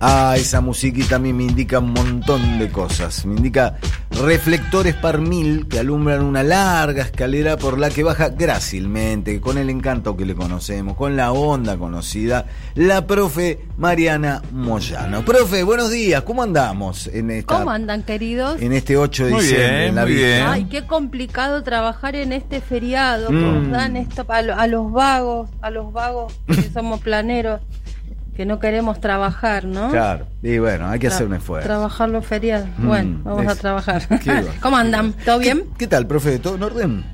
Ah, esa musiquita a mí me indica un montón de cosas. Me indica reflectores par mil que alumbran una larga escalera por la que baja grácilmente, con el encanto que le conocemos, con la onda conocida, la profe Mariana Moyano. Profe, buenos días, ¿cómo andamos en esta, ¿Cómo andan, queridos? en este 8 de Muy diciembre bien, en la muy vida? bien. Ay, qué complicado trabajar en este feriado. que Mm. nos dan esto a los vagos, a los vagos que somos planeros, que no queremos trabajar, ¿no? Claro, y bueno, hay que Tra- hacer un esfuerzo. Trabajar los feriados. Mm, bueno, vamos a trabajar. ¿Cómo andan? ¿Todo bien? ¿Qué, qué tal, profe? ¿Todo en orden?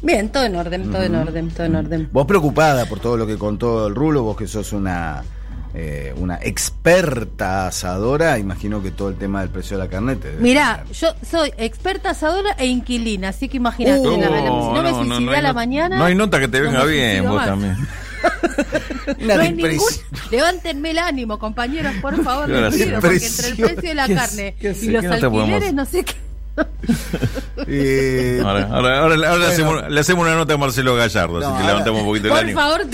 Bien, todo en orden, todo en orden, todo en orden. Vos preocupada por todo lo que contó el Rulo, vos que sos una eh, una experta asadora, imagino que todo el tema del precio de la carne te debe Mirá, tener- yo soy experta asadora e inquilina, así que imagínate, Uh, la- la- si no, me no, suicidé a la mañana. No hay nota que te no venga bien, vos más. también. No hay ningún... Levántenme el ánimo, compañeros, por favor, pido, porque entre el precio de la ¿Qué carne y los ¿Qué no te alquileres, no sé qué. Eh, Ahora, ahora, ahora, ahora le, hacemos, le hacemos una nota a Marcelo Gallardo, No, así que ahora- levantamos un poquito Por el ánimo. favor,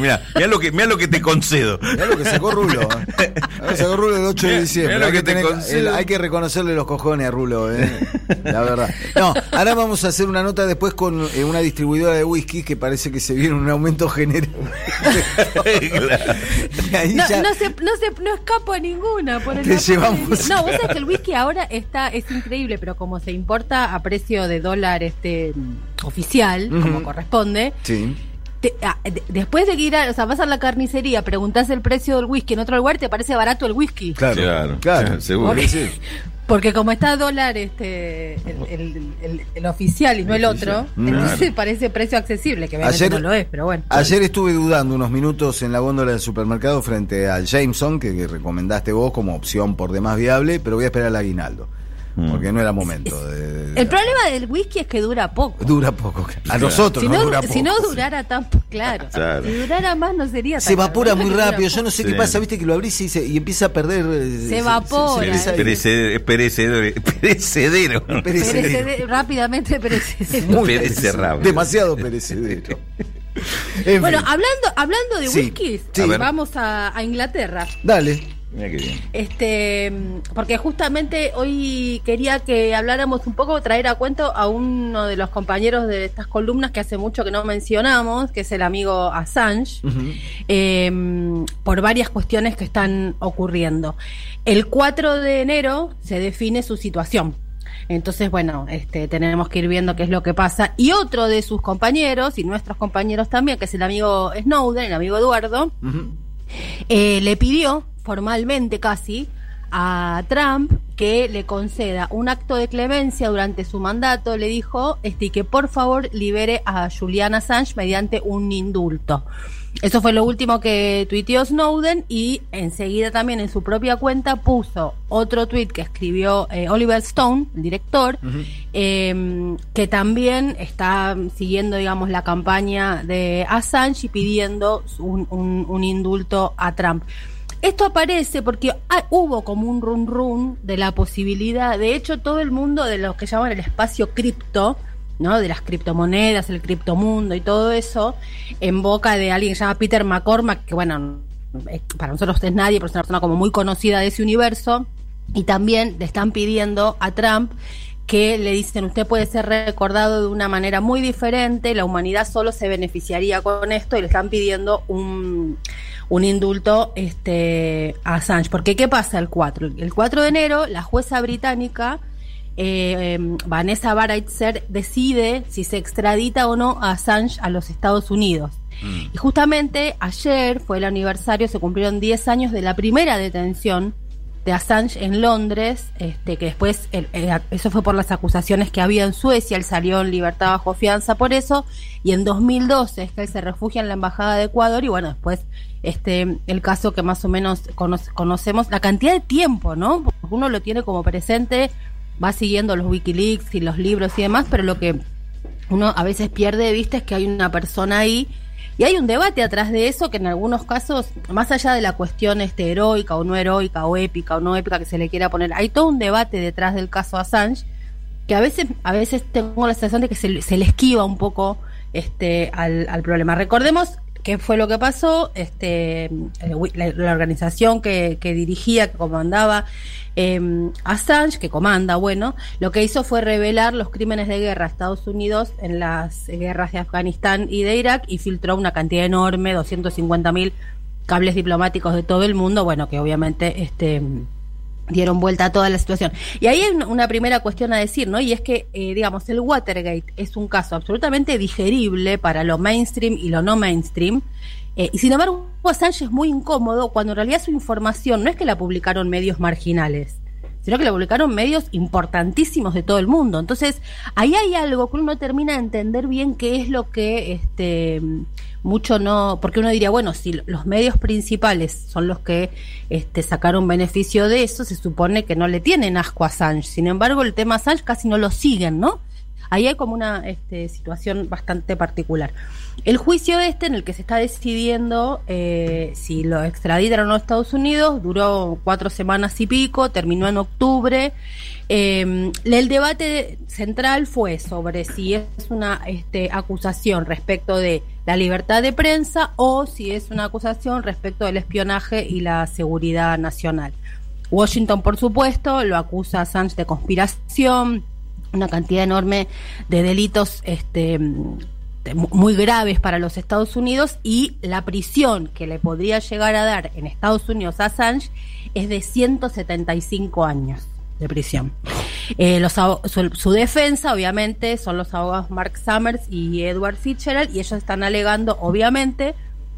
mira, mira lo que, mira lo que te concedo. Mirá lo que sacó Rulo. ¿eh? Que sacó Rulo el 8 de diciembre. hay, que que te tener- concedo. el- hay que reconocerle los cojones a Rulo, ¿eh? la verdad. No, ahora vamos a hacer una nota después con eh, una distribuidora de whisky que parece que se viene un aumento general. No, ya- no, se, no, se, no escapo a ninguna. Por el Te de. No, vos sabés que el whisky ahora está es increíble, pero como se importa a precio de dólar este oficial, como corresponde, Sí. te- ah, de- después de que ir a, o sea, vas a la carnicería, preguntás el precio del whisky en otro lugar, te parece barato el whisky. Claro, Claro, claro, seguro. Sí, sí. Porque como está dólar este el, el- el- el oficial y no el otro, Mm. entonces parece precio accesible, que obviamente Ayer- no lo es, pero bueno. Ayer estuve dudando unos minutos en la góndola del supermercado frente al Jameson, que, que recomendaste vos como opción por demás viable, pero voy a esperar al aguinaldo. Porque no era momento. de- de- El problema del whisky es que dura poco. Dura poco. A nosotros Si nos no, dura poco. si no durara tan claro, Claro. si durara más no sería Se tan evapora caro. muy rápido. Yo no sé Sí. qué pasa, viste que lo abrís y, se- y empieza a perder. eh, Se evapora. empieza a- Ay, Perece- es perecedero. Perecedero. perecedero. Perecede- rápidamente perecedero. Muy Perece perecedero. rápido. Demasiado perecedero. En Bueno, fin. hablando, hablando de Sí, whiskies, sí. Vamos a, a Inglaterra. Dale. Mira qué bien. Este, porque justamente hoy quería que habláramos un poco, traer a cuento a uno de los compañeros de estas columnas que hace mucho que no mencionamos, que es el amigo Assange, eh, por varias cuestiones que están ocurriendo. El 4 de enero se define su situación. Entonces, bueno, este, tenemos que ir viendo qué es lo que pasa. Y otro de sus compañeros, y nuestros compañeros también, que es el amigo Snowden, el amigo Eduardo, eh, le pidió formalmente casi a Trump que le conceda un acto de clemencia durante su mandato, le dijo este, y que por favor libere a Julian Assange mediante un indulto. Eso fue lo último que tuiteó Snowden y enseguida también en su propia cuenta puso otro tuit que escribió eh, Oliver Stone, el director, eh, que también está siguiendo, digamos, la campaña de Assange y pidiendo un, un- un indulto a Trump. Esto aparece porque hubo como un run run de la posibilidad, de hecho todo el mundo de lo que llaman el espacio cripto, ¿no? De las criptomonedas, el criptomundo y todo eso, en boca de alguien que se llama Peter McCormack, que bueno, para nosotros es nadie, pero es una persona como muy conocida de ese universo, y también le están pidiendo a Trump que le dicen usted puede ser recordado de una manera muy diferente, la humanidad solo se beneficiaría con esto y le están pidiendo un, un indulto este, a Assange. Porque ¿qué pasa el 4? El 4 de enero la jueza británica eh, Vanessa Baraitser decide si se extradita o no a Assange a los Estados Unidos. Y justamente ayer fue el aniversario, se cumplieron 10 años de la primera detención de Assange en Londres, este, que después, eso fue por las acusaciones que había en Suecia, él salió en libertad bajo fianza por eso, y en 2012 es que él se refugia en la Embajada de Ecuador, y bueno, después este el caso que más o menos cono- conocemos, la cantidad de tiempo, ¿no? Porque uno lo tiene como presente, va siguiendo los Wikileaks y los libros y demás, pero lo que uno a veces pierde de vista es que hay una persona ahí y hay un debate atrás de eso que en algunos casos, más allá de la cuestión este heroica o no heroica o épica o no épica que se le quiera poner, hay todo un debate detrás del caso Assange que a veces a veces tengo la sensación de que se, se le esquiva un poco este al, al problema. Recordemos ¿qué fue lo que pasó? Este, la, la organización que, que, dirigía, que comandaba eh, Assange, que comanda, bueno, lo que hizo fue revelar los crímenes de guerra a Estados Unidos en las guerras de Afganistán y de Irak y filtró una cantidad enorme, 250 mil cables diplomáticos de todo el mundo, bueno, que obviamente este dieron vuelta a toda la situación. Y ahí hay una primera cuestión a decir, ¿no? Y es que, eh, digamos, el Watergate es un caso absolutamente digerible para lo mainstream y lo no mainstream. Eh, y sin embargo, Assange es muy incómodo cuando en realidad su información no es que la publicaron medios marginales, sino que la publicaron medios importantísimos de todo el mundo. Entonces, ahí hay algo que uno termina de entender bien qué es lo que este mucho no, porque uno diría, bueno, si los medios principales son los que este, sacaron beneficio de eso, se supone que no le tienen asco a Assange. Sin embargo, el tema Assange casi no lo siguen, ¿no? Ahí hay como una este, situación bastante particular. El juicio este, en el que se está decidiendo eh, si lo extraditan o no a Estados Unidos, duró cuatro semanas y pico, terminó en octubre. Eh, el debate central fue sobre si es una este, acusación respecto de la libertad de prensa o si es una acusación respecto del espionaje y la seguridad nacional. Washington, por supuesto, lo acusa a Assange de conspiración, una cantidad enorme de delitos este, muy graves para los Estados Unidos y la prisión que le podría llegar a dar en Estados Unidos a Assange es de 175 años de prisión. Eh, los, su, su, defensa, obviamente, son los abogados Mark Summers y Edward Fitzgerald, y ellos están alegando, obviamente,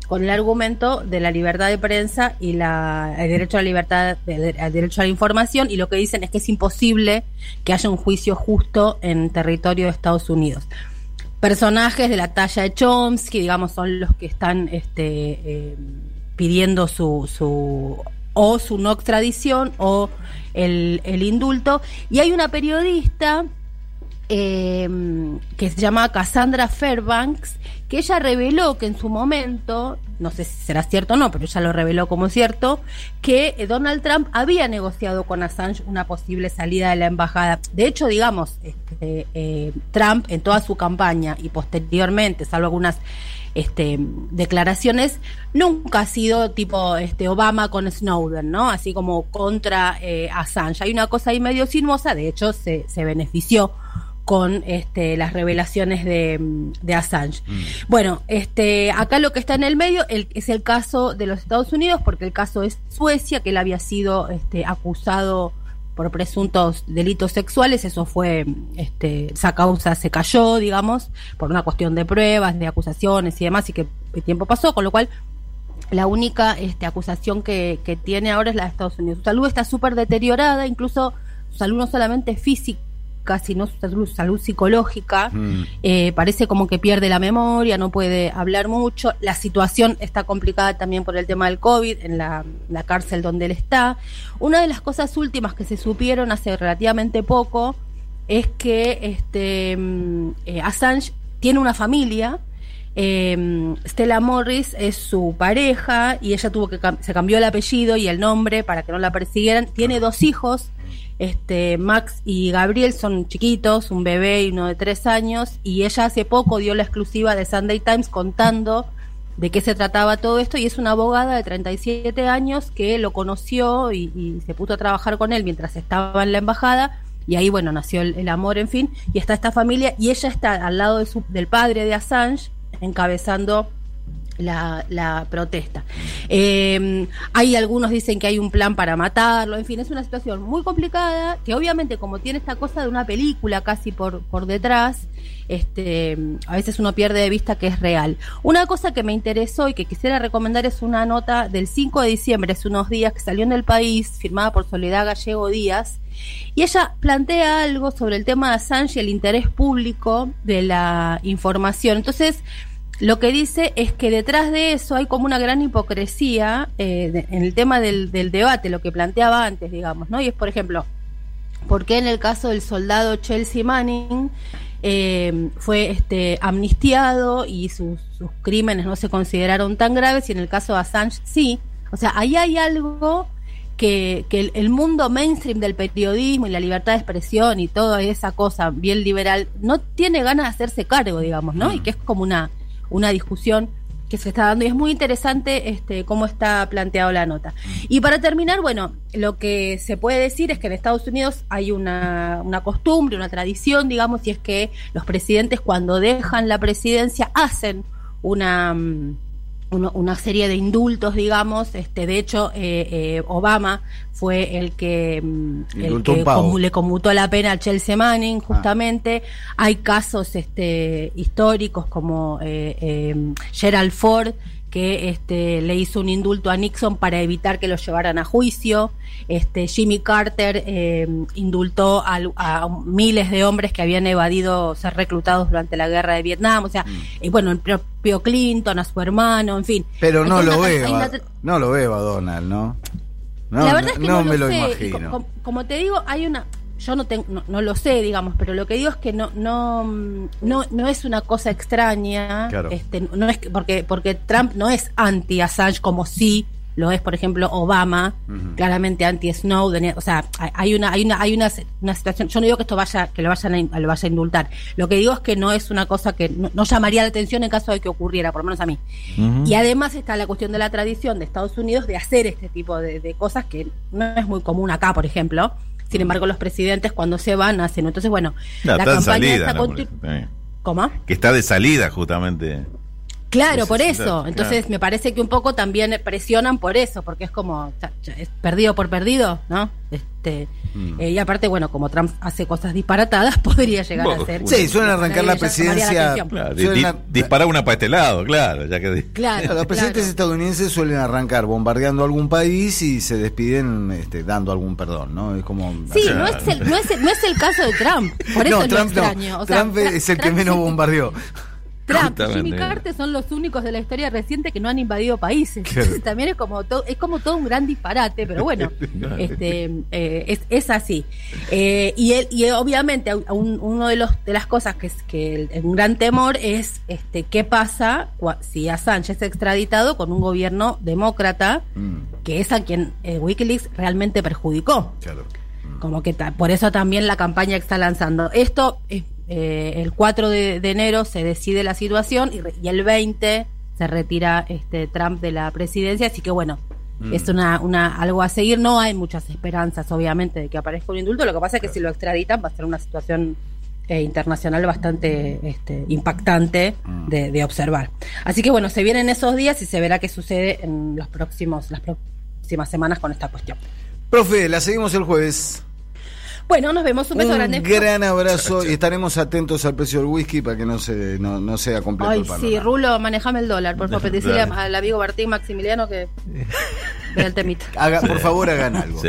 con el argumento de la libertad de prensa y la, el derecho a la libertad, el derecho a la información, y lo que dicen es que es imposible que haya un juicio justo en territorio de Estados Unidos. Personajes de la talla de Chomsky, digamos, son los que están este, eh, pidiendo su, su o su no extradición o el, el indulto. Y hay una periodista eh, que se llama Cassandra Fairbanks, que ella reveló que en su momento, no sé si será cierto o no, pero ella lo reveló como cierto, que eh, Donald Trump había negociado con Assange una posible salida de la embajada. De hecho, digamos, este, eh, Trump en toda su campaña y posteriormente, salvo algunas este, declaraciones, nunca ha sido tipo este, Obama con Snowden, ¿no? Así como contra eh, Assange. Hay una cosa ahí medio sinuosa, de hecho se, se benefició con este, las revelaciones de, de Assange. Mm. Bueno, este, acá lo que está en el medio el, es el caso de los Estados Unidos, porque el caso es Suecia, que él había sido este, acusado por presuntos delitos sexuales, eso fue, este, esa causa se cayó, digamos, por una cuestión de pruebas, de acusaciones y demás, y que el tiempo pasó, con lo cual la única este, acusación que, que tiene ahora es la de Estados Unidos. Su salud está súper deteriorada, incluso su salud no solamente física, sino su salud, salud psicológica. Mm. Eh, parece como que pierde la memoria, no puede hablar mucho. La situación está complicada también por el tema del COVID en la, la cárcel donde él está. Una de las cosas últimas que se supieron hace relativamente poco es que este mm, eh, Assange tiene una familia. Eh, Stella Morris es su pareja y ella tuvo que se cambió el apellido y el nombre para que no la persiguieran. Tiene dos hijos este, Max y Gabriel son chiquitos, un bebé y uno de tres años, y ella hace poco dio la exclusiva de Sunday Times contando de qué se trataba todo esto, y es una abogada de 37 años que lo conoció y, se puso a trabajar con él mientras estaba en la embajada, y ahí, bueno, nació el, amor, en fin, y está esta familia, y ella está al lado de su, del padre de Assange, encabezando la, la protesta. Eh, hay algunos dicen que hay un plan para matarlo, en fin, es una situación muy complicada que obviamente como tiene esta cosa de una película casi por, por detrás, este, a veces uno pierde de vista que es real. Una cosa que me interesó y que quisiera recomendar es una nota del 5 de diciembre, hace unos días, que salió en el país, firmada por Soledad Gallego Díaz, y ella plantea algo sobre el tema de Assange y el interés público de la información. Entonces, lo que dice es que detrás de eso hay como una gran hipocresía eh, en el tema del, debate, lo que planteaba antes, digamos, ¿no? Y es, por ejemplo, ¿por qué en el caso del soldado Chelsea Manning eh, fue este, amnistiado y sus, crímenes no se consideraron tan graves y en el caso de Assange sí? O sea, ahí hay algo que, que el, mundo mainstream del periodismo y la libertad de expresión y toda esa cosa bien liberal no tiene ganas de hacerse cargo, digamos, ¿no? Y que es como una una discusión que se está dando y es muy interesante este cómo está planteado la nota. Y para terminar, bueno, lo que se puede decir es que en Estados Unidos hay una, una costumbre, una tradición, digamos, y es que los presidentes cuando dejan la presidencia hacen una mm, una serie de indultos, digamos. Este, de hecho, eh, eh, Obama fue el que, mm, el que le conmutó la pena a Chelsea Manning, justamente. Hay casos este, históricos como eh, eh, Gerald Ford que este, le hizo un indulto a Nixon para evitar que lo llevaran a juicio. Este, Jimmy Carter eh, indultó a, miles de hombres que habían evadido ser reclutados durante la guerra de Vietnam. O sea, Mm. y bueno, el propio Clinton, a su hermano, en fin. Pero no lo veo, una- no lo veo a Donald, ¿no? No, la verdad es que no, me lo sé. Imagino. co- co- como te digo, hay una. Yo no, tengo, no, no lo sé, digamos, pero lo que digo es que no no no, no es una cosa extraña. Claro. Este, no es que- porque porque Trump no es anti Assange como sí lo es, por ejemplo, Obama, claramente anti Snowden. O sea, hay- una hay una hay una, una situación. Yo no digo que esto vaya que lo vayan a, lo vaya a indultar. Lo que digo es que no es una cosa que no, no llamaría la atención en caso de que ocurriera, por lo menos a mí. Y además está la cuestión de la tradición de Estados Unidos de hacer este tipo de, de cosas que no es muy común acá, por ejemplo. Sin embargo, los presidentes cuando se van hacen. Entonces, bueno, No, la campaña salida. está ¿no? Eh, ¿Cómo? Que está de salida, justamente. Claro, por eso. Entonces, claro. me parece que un poco también presionan por eso, porque es como es perdido por perdido, ¿no? Este Mm. eh, y aparte, bueno, como Trump hace cosas disparatadas, podría llegar Bueno, a ser. Sí, suelen arrancar la la presidencia-. Claro, di- di- disparar una para este lado, claro, ya que. Claro, Claro, los presidentes claro. estadounidenses suelen arrancar bombardeando algún país y se despiden este, dando algún perdón, ¿no? Es como... Sí, Claro. no es, el, no, es el, no es el caso de Trump. Por eso no, es lo Trump no. extraño. O sea, Trump es el que menos sí- bombardeó. Trump y. Jimmy Carter son los únicos de la historia reciente que no han invadido países. Entonces también es como todo, es como todo un gran disparate, pero bueno, este, eh, es, es así. Eh, y, él, y obviamente un- uno de los de las cosas que es que el, el gran temor es este qué pasa si Assange es extraditado con un gobierno demócrata Mm, que es a quien eh, WikiLeaks realmente perjudicó. claro. Como que por eso también la campaña que está lanzando. Esto, eh, eh, el 4 de, de enero se decide la situación y, re- y el 20 se retira este Trump de la presidencia, así que bueno, Mm. es una, una algo a seguir. No hay muchas esperanzas, obviamente, de que aparezca un indulto. Lo que pasa es que si lo extraditan va a ser una situación eh, internacional bastante este, impactante Mm. de, de observar. Así que bueno, se vienen esos días y se verá qué sucede en los próximos, las próximas semanas con esta cuestión. Profe, la seguimos el jueves. Bueno, nos vemos. Un beso Un grande. gran abrazo y estaremos atentos al precio del whisky para que no se no, no sea completo Ay, el sí. Rulo, manejame el dólar, por favor. Decirle al amigo Martín Maximiliano que vea el temita. Haga- por favor, hagan algo. Sí.